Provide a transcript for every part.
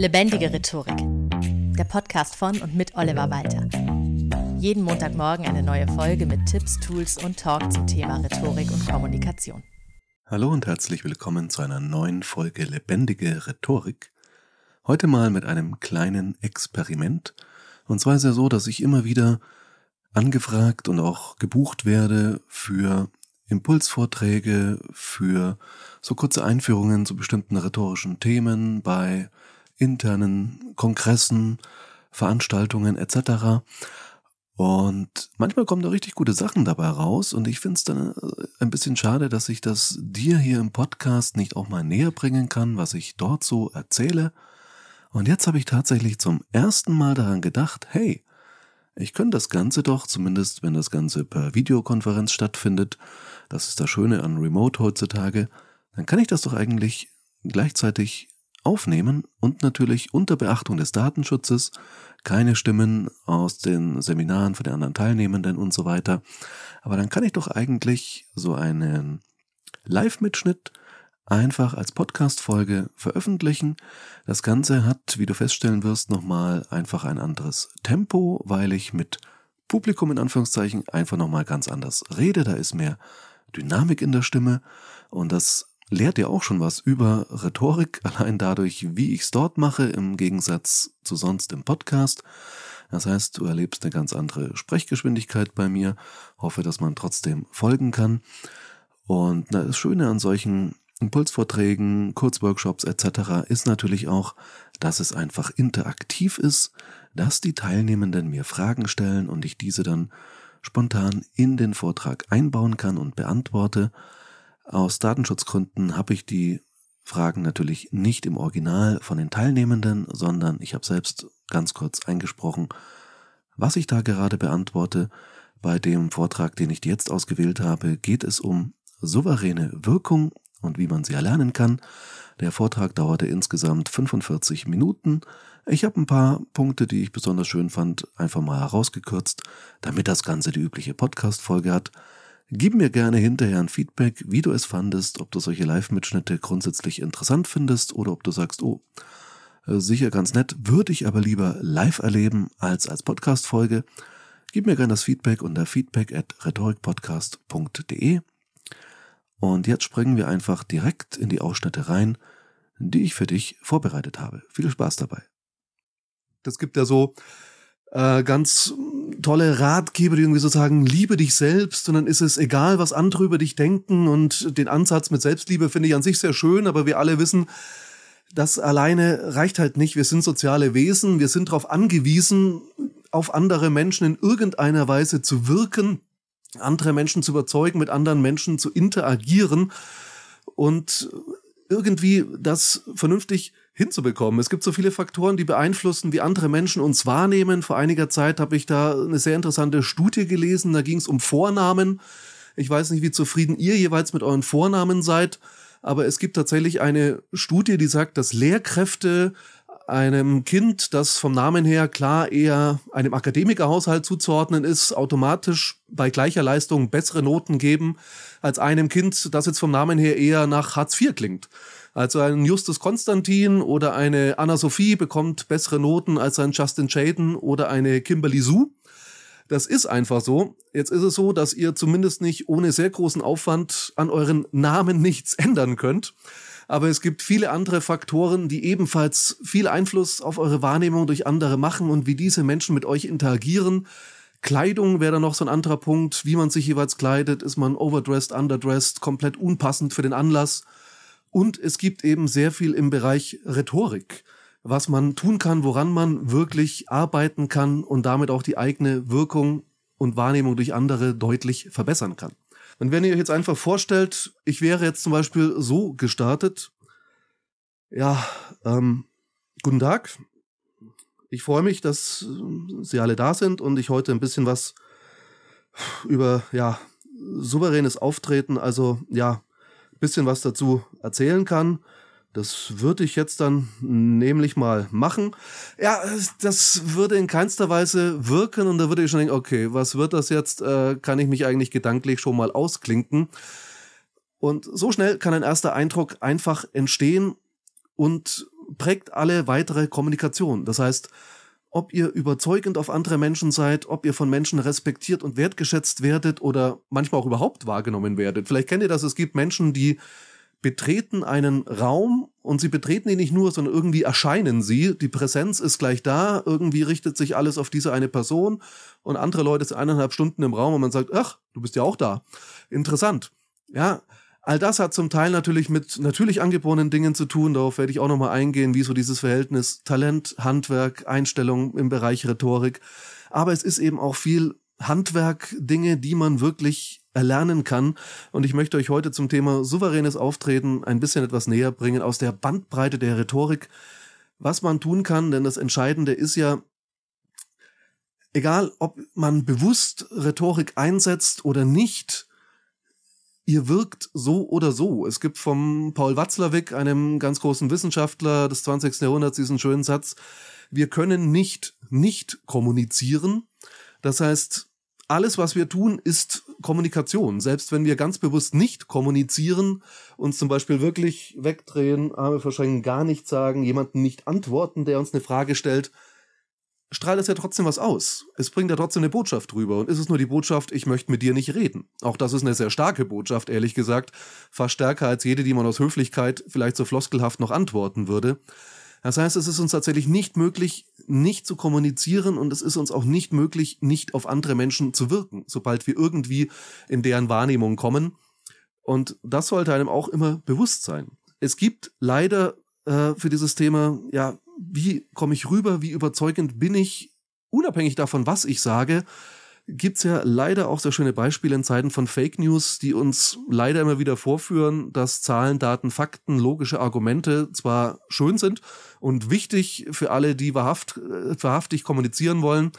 Lebendige Rhetorik. Der Podcast von und mit Oliver Walter. Jeden Montagmorgen eine neue Folge mit Tipps, Tools und Talk zum Thema Rhetorik und Kommunikation. Hallo und herzlich willkommen zu einer neuen Folge Lebendige Rhetorik. Heute mal mit einem kleinen Experiment. Und zwar ist es ja so, dass ich immer wieder angefragt und auch gebucht werde für Impulsvorträge, für so kurze Einführungen zu bestimmten rhetorischen Themen bei internen Kongressen, Veranstaltungen etc. Und manchmal kommen da richtig gute Sachen dabei raus und ich finde es dann äh, ein bisschen schade, dass ich das dir hier im Podcast nicht auch mal näher bringen kann, was ich dort so erzähle. Und jetzt habe ich tatsächlich zum ersten Mal daran gedacht, hey, ich könnte das Ganze doch, zumindest wenn das Ganze per Videokonferenz stattfindet, das ist das Schöne an Remote heutzutage, dann kann ich das doch eigentlich gleichzeitig aufnehmen und natürlich unter Beachtung des Datenschutzes keine Stimmen aus den Seminaren von den anderen Teilnehmenden und so weiter. Aber dann kann ich doch eigentlich so einen Live-Mitschnitt einfach als Podcast-Folge veröffentlichen. Das Ganze hat, wie du feststellen wirst, nochmal einfach ein anderes Tempo, weil ich mit Publikum in Anführungszeichen einfach nochmal ganz anders rede. Da ist mehr Dynamik in der Stimme und das lehrt dir auch schon was über Rhetorik, allein dadurch, wie ich es dort mache, im Gegensatz zu sonst im Podcast. Das heißt, du erlebst eine ganz andere Sprechgeschwindigkeit bei mir. Hoffe, dass man trotzdem folgen kann. Und das Schöne an solchen Impulsvorträgen, Kurzworkshops etc. ist natürlich auch, dass es einfach interaktiv ist, dass die Teilnehmenden mir Fragen stellen und ich diese dann spontan in den Vortrag einbauen kann und beantworte. Aus Datenschutzgründen habe ich die Fragen natürlich nicht im Original von den Teilnehmenden, sondern ich habe selbst ganz kurz eingesprochen, was ich da gerade beantworte. Bei dem Vortrag, den ich jetzt ausgewählt habe, geht es um souveräne Wirkung und wie man sie erlernen kann. Der Vortrag dauerte insgesamt 45 Minuten. Ich habe ein paar Punkte, die ich besonders schön fand, einfach mal herausgekürzt, damit das Ganze die übliche Podcast-Folge hat. Gib mir gerne hinterher ein Feedback, wie du es fandest, ob du solche Live-Mitschnitte grundsätzlich interessant findest oder ob du sagst, oh, äh, sicher ganz nett, würde ich aber lieber live erleben als als Podcast-Folge. Gib mir gerne das Feedback unter feedback at rhetorikpodcast.de. Und jetzt springen wir einfach direkt in die Ausschnitte rein, die ich für dich vorbereitet habe. Viel Spaß dabei. Das gibt ja so äh, ganz tolle Ratgeber, die irgendwie so sagen, liebe dich selbst und dann ist es egal, was andere über dich denken und den Ansatz mit Selbstliebe finde ich an sich sehr schön, aber wir alle wissen, das alleine reicht halt nicht. Wir sind soziale Wesen, wir sind darauf angewiesen, auf andere Menschen in irgendeiner Weise zu wirken, andere Menschen zu überzeugen, mit anderen Menschen zu interagieren und irgendwie das vernünftig hinzubekommen. Es gibt so viele Faktoren, die beeinflussen, wie andere Menschen uns wahrnehmen. Vor einiger Zeit habe ich da eine sehr interessante Studie gelesen. Da ging es um Vornamen. Ich weiß nicht, wie zufrieden ihr jeweils mit euren Vornamen seid, aber es gibt tatsächlich eine Studie, die sagt, dass Lehrkräfte einem Kind, das vom Namen her klar eher einem Akademikerhaushalt zuzuordnen ist, automatisch bei gleicher Leistung bessere Noten geben als einem Kind, das jetzt vom Namen her eher nach Hartz IV klingt. Also ein Justus Konstantin oder eine Anna Sophie bekommt bessere Noten als ein Justin Chayton oder eine Kimberly Sue. Das ist einfach so. Jetzt ist es so, dass ihr zumindest nicht ohne sehr großen Aufwand an euren Namen nichts ändern könnt. Aber es gibt viele andere Faktoren, die ebenfalls viel Einfluss auf eure Wahrnehmung durch andere machen und wie diese Menschen mit euch interagieren. Kleidung wäre dann noch so ein anderer Punkt, wie man sich jeweils kleidet. Ist man overdressed, underdressed, komplett unpassend für den Anlass? Und es gibt eben sehr viel im Bereich Rhetorik, was man tun kann, woran man wirklich arbeiten kann und damit auch die eigene Wirkung und Wahrnehmung durch andere deutlich verbessern kann. Und wenn ihr euch jetzt einfach vorstellt, ich wäre jetzt zum Beispiel so gestartet, ja, ähm, guten Tag. Ich freue mich, dass Sie alle da sind und ich heute ein bisschen was über, ja, souveränes Auftreten, also ja, bisschen was dazu erzählen kann. Das würde ich jetzt dann nämlich mal machen. Ja, das würde in keinster Weise wirken und da würde ich schon denken, okay, was wird das jetzt? Äh, kann ich mich eigentlich gedanklich schon mal ausklinken? Und so schnell kann ein erster Eindruck einfach entstehen und prägt alle weitere Kommunikation. Das heißt, ob ihr überzeugend auf andere Menschen seid, ob ihr von Menschen respektiert und wertgeschätzt werdet oder manchmal auch überhaupt wahrgenommen werdet. Vielleicht kennt ihr das, es gibt Menschen, die betreten einen Raum und sie betreten ihn nicht nur, sondern irgendwie erscheinen sie. Die Präsenz ist gleich da, irgendwie richtet sich alles auf diese eine Person und andere Leute sind eineinhalb Stunden im Raum und man sagt, ach, du bist ja auch da. Interessant. Ja, all das hat zum Teil natürlich mit natürlich angeborenen Dingen zu tun. Darauf werde ich auch nochmal eingehen, wie so dieses Verhältnis Talent, Handwerk, Einstellung im Bereich Rhetorik. Aber es ist eben auch viel Handwerk, Dinge, die man wirklich erlernen kann. Und ich möchte euch heute zum Thema souveränes Auftreten ein bisschen etwas näher bringen aus der Bandbreite der Rhetorik, was man tun kann, denn das Entscheidende ist ja, egal ob man bewusst Rhetorik einsetzt oder nicht, ihr wirkt so oder so. Es gibt vom Paul Watzlawick, einem ganz großen Wissenschaftler des 20. Jahrhunderts, diesen schönen Satz, wir können nicht nicht kommunizieren. Das heißt, alles, was wir tun, ist Kommunikation. Selbst wenn wir ganz bewusst nicht kommunizieren, uns zum Beispiel wirklich wegdrehen, Arme verschränken, gar nichts sagen, jemanden nicht antworten, der uns eine Frage stellt, strahlt es ja trotzdem was aus. Es bringt ja trotzdem eine Botschaft rüber. Und ist es nur die Botschaft, ich möchte mit dir nicht reden. Auch das ist eine sehr starke Botschaft, ehrlich gesagt. Fast stärker als jede, die man aus Höflichkeit vielleicht so floskelhaft noch antworten würde. Das heißt, es ist uns tatsächlich nicht möglich, nicht zu kommunizieren und es ist uns auch nicht möglich, nicht auf andere Menschen zu wirken, sobald wir irgendwie in deren Wahrnehmung kommen. Und das sollte einem auch immer bewusst sein. Es gibt leider äh, für dieses Thema, ja, wie komme ich rüber, wie überzeugend bin ich, unabhängig davon, was ich sage, gibt's ja leider auch sehr schöne Beispiele in Zeiten von Fake News, die uns leider immer wieder vorführen, dass Zahlen, Daten, Fakten, logische Argumente zwar schön sind und wichtig für alle, die wahrhaft, äh, wahrhaftig kommunizieren wollen,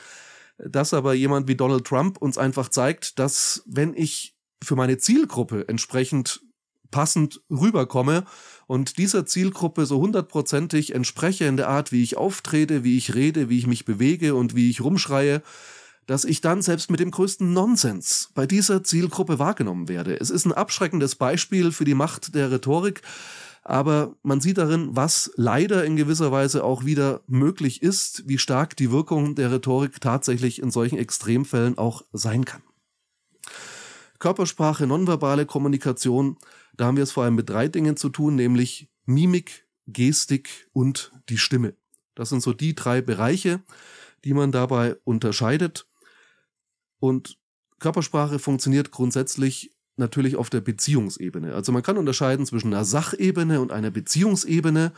dass aber jemand wie Donald Trump uns einfach zeigt, dass wenn ich für meine Zielgruppe entsprechend passend rüberkomme und dieser Zielgruppe so hundertprozentig entspreche in der Art, wie ich auftrete, wie ich rede, wie ich mich bewege und wie ich rumschreie, dass ich dann selbst mit dem größten Nonsens bei dieser Zielgruppe wahrgenommen werde. Es ist ein abschreckendes Beispiel für die Macht der Rhetorik, aber man sieht darin, was leider in gewisser Weise auch wieder möglich ist, wie stark die Wirkung der Rhetorik tatsächlich in solchen Extremfällen auch sein kann. Körpersprache, nonverbale Kommunikation, da haben wir es vor allem mit drei Dingen zu tun, nämlich Mimik, Gestik und die Stimme. Das sind so die drei Bereiche, die man dabei unterscheidet. Und Körpersprache funktioniert grundsätzlich natürlich auf der Beziehungsebene. Also man kann unterscheiden zwischen einer Sachebene und einer Beziehungsebene.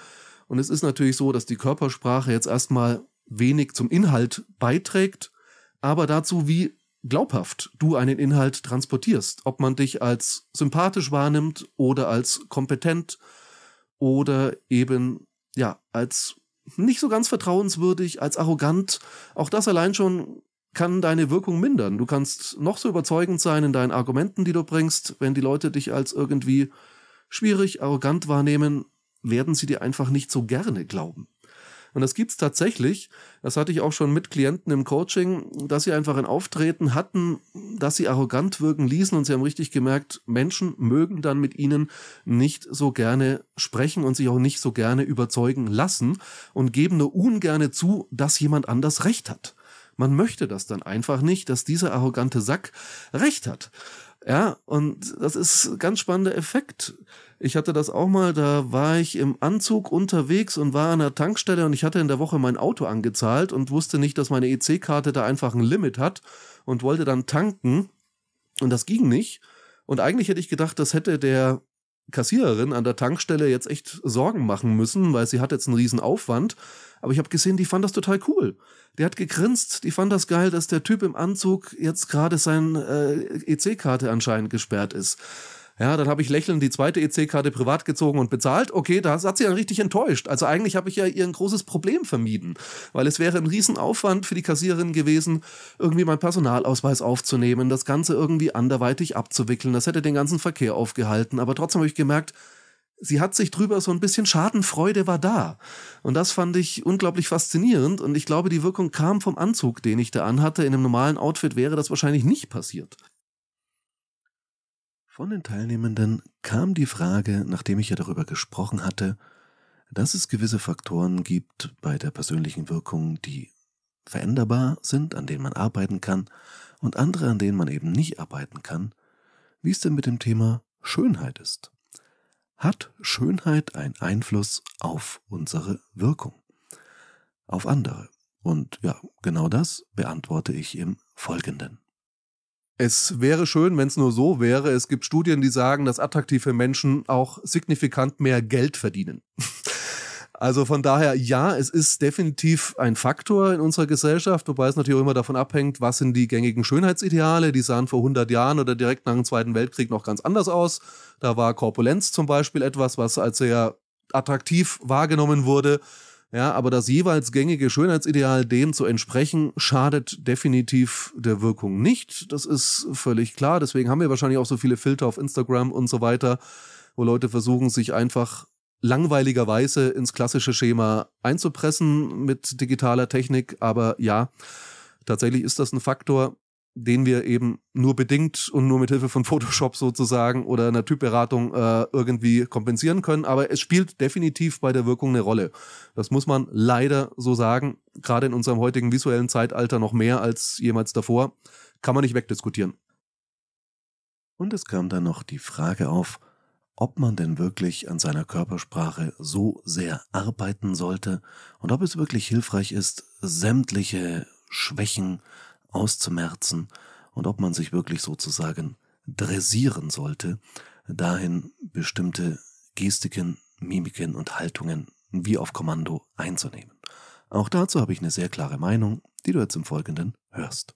Und es ist natürlich so, dass die Körpersprache jetzt erstmal wenig zum Inhalt beiträgt, aber dazu, wie glaubhaft du einen Inhalt transportierst. Ob man dich als sympathisch wahrnimmt oder als kompetent oder eben, ja, als nicht so ganz vertrauenswürdig, als arrogant. Auch das allein schon kann deine Wirkung mindern. Du kannst noch so überzeugend sein in deinen Argumenten, die du bringst. Wenn die Leute dich als irgendwie schwierig, arrogant wahrnehmen, werden sie dir einfach nicht so gerne glauben. Und das gibt's tatsächlich. Das hatte ich auch schon mit Klienten im Coaching, dass sie einfach ein Auftreten hatten, dass sie arrogant wirken ließen und sie haben richtig gemerkt, Menschen mögen dann mit ihnen nicht so gerne sprechen und sich auch nicht so gerne überzeugen lassen und geben nur ungerne zu, dass jemand anders Recht hat. Man möchte das dann einfach nicht, dass dieser arrogante Sack Recht hat. Ja, und das ist ein ganz spannender Effekt. Ich hatte das auch mal, da war ich im Anzug unterwegs und war an der Tankstelle und ich hatte in der Woche mein Auto angezahlt und wusste nicht, dass meine EC-Karte da einfach ein Limit hat und wollte dann tanken und das ging nicht. Und eigentlich hätte ich gedacht, das hätte der Kassiererin an der Tankstelle jetzt echt Sorgen machen müssen, weil sie hat jetzt einen riesen Aufwand. Aber ich habe gesehen, die fand das total cool. Der hat gegrinst, die fand das geil, dass der Typ im Anzug jetzt gerade seine äh, EC-Karte anscheinend gesperrt ist. Ja, dann habe ich lächelnd die zweite EC-Karte privat gezogen und bezahlt. Okay, da hat sie dann richtig enttäuscht. Also eigentlich habe ich ja ihr ein großes Problem vermieden, weil es wäre ein Riesenaufwand für die Kassiererin gewesen, irgendwie meinen Personalausweis aufzunehmen, das Ganze irgendwie anderweitig abzuwickeln. Das hätte den ganzen Verkehr aufgehalten. Aber trotzdem habe ich gemerkt, sie hat sich drüber so ein bisschen Schadenfreude war da. Und das fand ich unglaublich faszinierend. Und ich glaube, die Wirkung kam vom Anzug, den ich da anhatte. In einem normalen Outfit wäre das wahrscheinlich nicht passiert. Von den Teilnehmenden kam die Frage, nachdem ich ja darüber gesprochen hatte, dass es gewisse Faktoren gibt bei der persönlichen Wirkung, die veränderbar sind, an denen man arbeiten kann, und andere, an denen man eben nicht arbeiten kann, wie es denn mit dem Thema Schönheit ist. Hat Schönheit einen Einfluss auf unsere Wirkung, auf andere? Und ja, genau das beantworte ich im Folgenden. Es wäre schön, wenn es nur so wäre. Es gibt Studien, die sagen, dass attraktive Menschen auch signifikant mehr Geld verdienen. Also von daher, ja, es ist definitiv ein Faktor in unserer Gesellschaft, wobei es natürlich auch immer davon abhängt, was sind die gängigen Schönheitsideale. Die sahen vor 100 Jahren oder direkt nach dem Zweiten Weltkrieg noch ganz anders aus. Da war Korpulenz zum Beispiel etwas, was als sehr attraktiv wahrgenommen wurde. Ja, aber das jeweils gängige Schönheitsideal dem zu entsprechen, schadet definitiv der Wirkung nicht. Das ist völlig klar. Deswegen haben wir wahrscheinlich auch so viele Filter auf Instagram und so weiter, wo Leute versuchen, sich einfach langweiligerweise ins klassische Schema einzupressen mit digitaler Technik. Aber ja, tatsächlich ist das ein Faktor, den wir eben nur bedingt und nur mit Hilfe von Photoshop sozusagen oder einer Typberatung äh, irgendwie kompensieren können. Aber es spielt definitiv bei der Wirkung eine Rolle. Das muss man leider so sagen. Gerade in unserem heutigen visuellen Zeitalter noch mehr als jemals davor. Kann man nicht wegdiskutieren. Und es kam dann noch die Frage auf, ob man denn wirklich an seiner Körpersprache so sehr arbeiten sollte und ob es wirklich hilfreich ist, sämtliche Schwächen auszumerzen und ob man sich wirklich sozusagen dressieren sollte, dahin bestimmte Gestiken, Mimiken und Haltungen wie auf Kommando einzunehmen. Auch dazu habe ich eine sehr klare Meinung, die du jetzt im Folgenden hörst.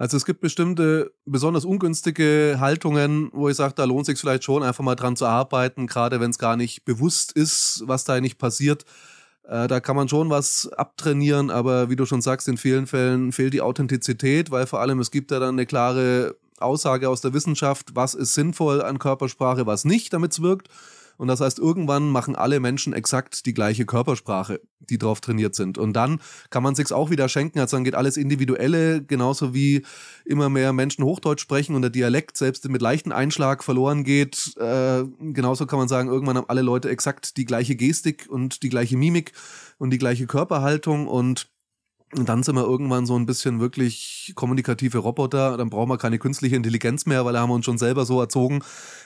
Also es gibt bestimmte besonders ungünstige Haltungen, wo ich sage, da lohnt sich vielleicht schon einfach mal dran zu arbeiten, gerade wenn es gar nicht bewusst ist, was da nicht passiert. Äh, da kann man schon was abtrainieren, aber wie du schon sagst, in vielen Fällen fehlt die Authentizität, weil vor allem es gibt ja dann eine klare Aussage aus der Wissenschaft, was ist sinnvoll an Körpersprache, was nicht, damit es wirkt. Und das heißt, irgendwann machen alle Menschen exakt die gleiche Körpersprache, die drauf trainiert sind. Und dann kann man sich's auch wieder schenken. Also dann geht alles Individuelle, genauso wie immer mehr Menschen Hochdeutsch sprechen und der Dialekt selbst mit leichten Einschlag verloren geht. Äh, genauso kann man sagen, irgendwann haben alle Leute exakt die gleiche Gestik und die gleiche Mimik und die gleiche Körperhaltung und und dann sind wir irgendwann so ein bisschen wirklich kommunikative Roboter. Dann brauchen wir keine künstliche Intelligenz mehr, weil da haben wir uns schon selber so erzogen,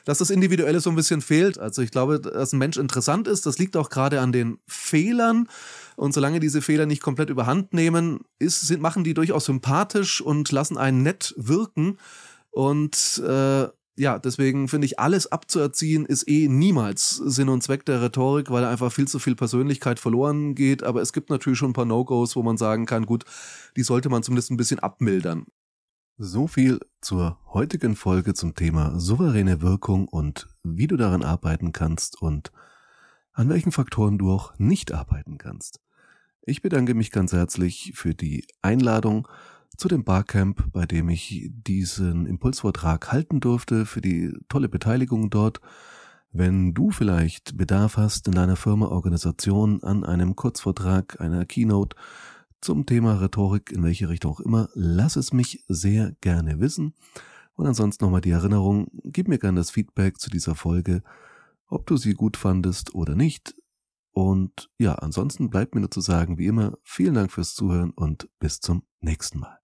dass das Individuelle so ein bisschen fehlt. Also ich glaube, dass ein Mensch interessant ist. Das liegt auch gerade an den Fehlern. Und solange diese Fehler nicht komplett überhand nehmen, ist, sind, machen die durchaus sympathisch und lassen einen nett wirken. Und äh, ja, deswegen finde ich, alles abzuerziehen ist eh niemals Sinn und Zweck der Rhetorik, weil einfach viel zu viel Persönlichkeit verloren geht. Aber es gibt natürlich schon ein paar No-Gos, wo man sagen kann, gut, die sollte man zumindest ein bisschen abmildern. So viel zur heutigen Folge zum Thema souveräne Wirkung und wie du daran arbeiten kannst und an welchen Faktoren du auch nicht arbeiten kannst. Ich bedanke mich ganz herzlich für die Einladung zu dem Barcamp, bei dem ich diesen Impulsvortrag halten durfte, für die tolle Beteiligung dort. Wenn du vielleicht Bedarf hast in deiner Firma, Organisation an einem Kurzvortrag, einer Keynote zum Thema Rhetorik, in welche Richtung auch immer, lass es mich sehr gerne wissen. Und ansonsten nochmal die Erinnerung, gib mir gerne das Feedback zu dieser Folge, ob du sie gut fandest oder nicht. Und ja, ansonsten bleibt mir nur zu sagen, wie immer, vielen Dank fürs Zuhören und bis zum nächsten Mal.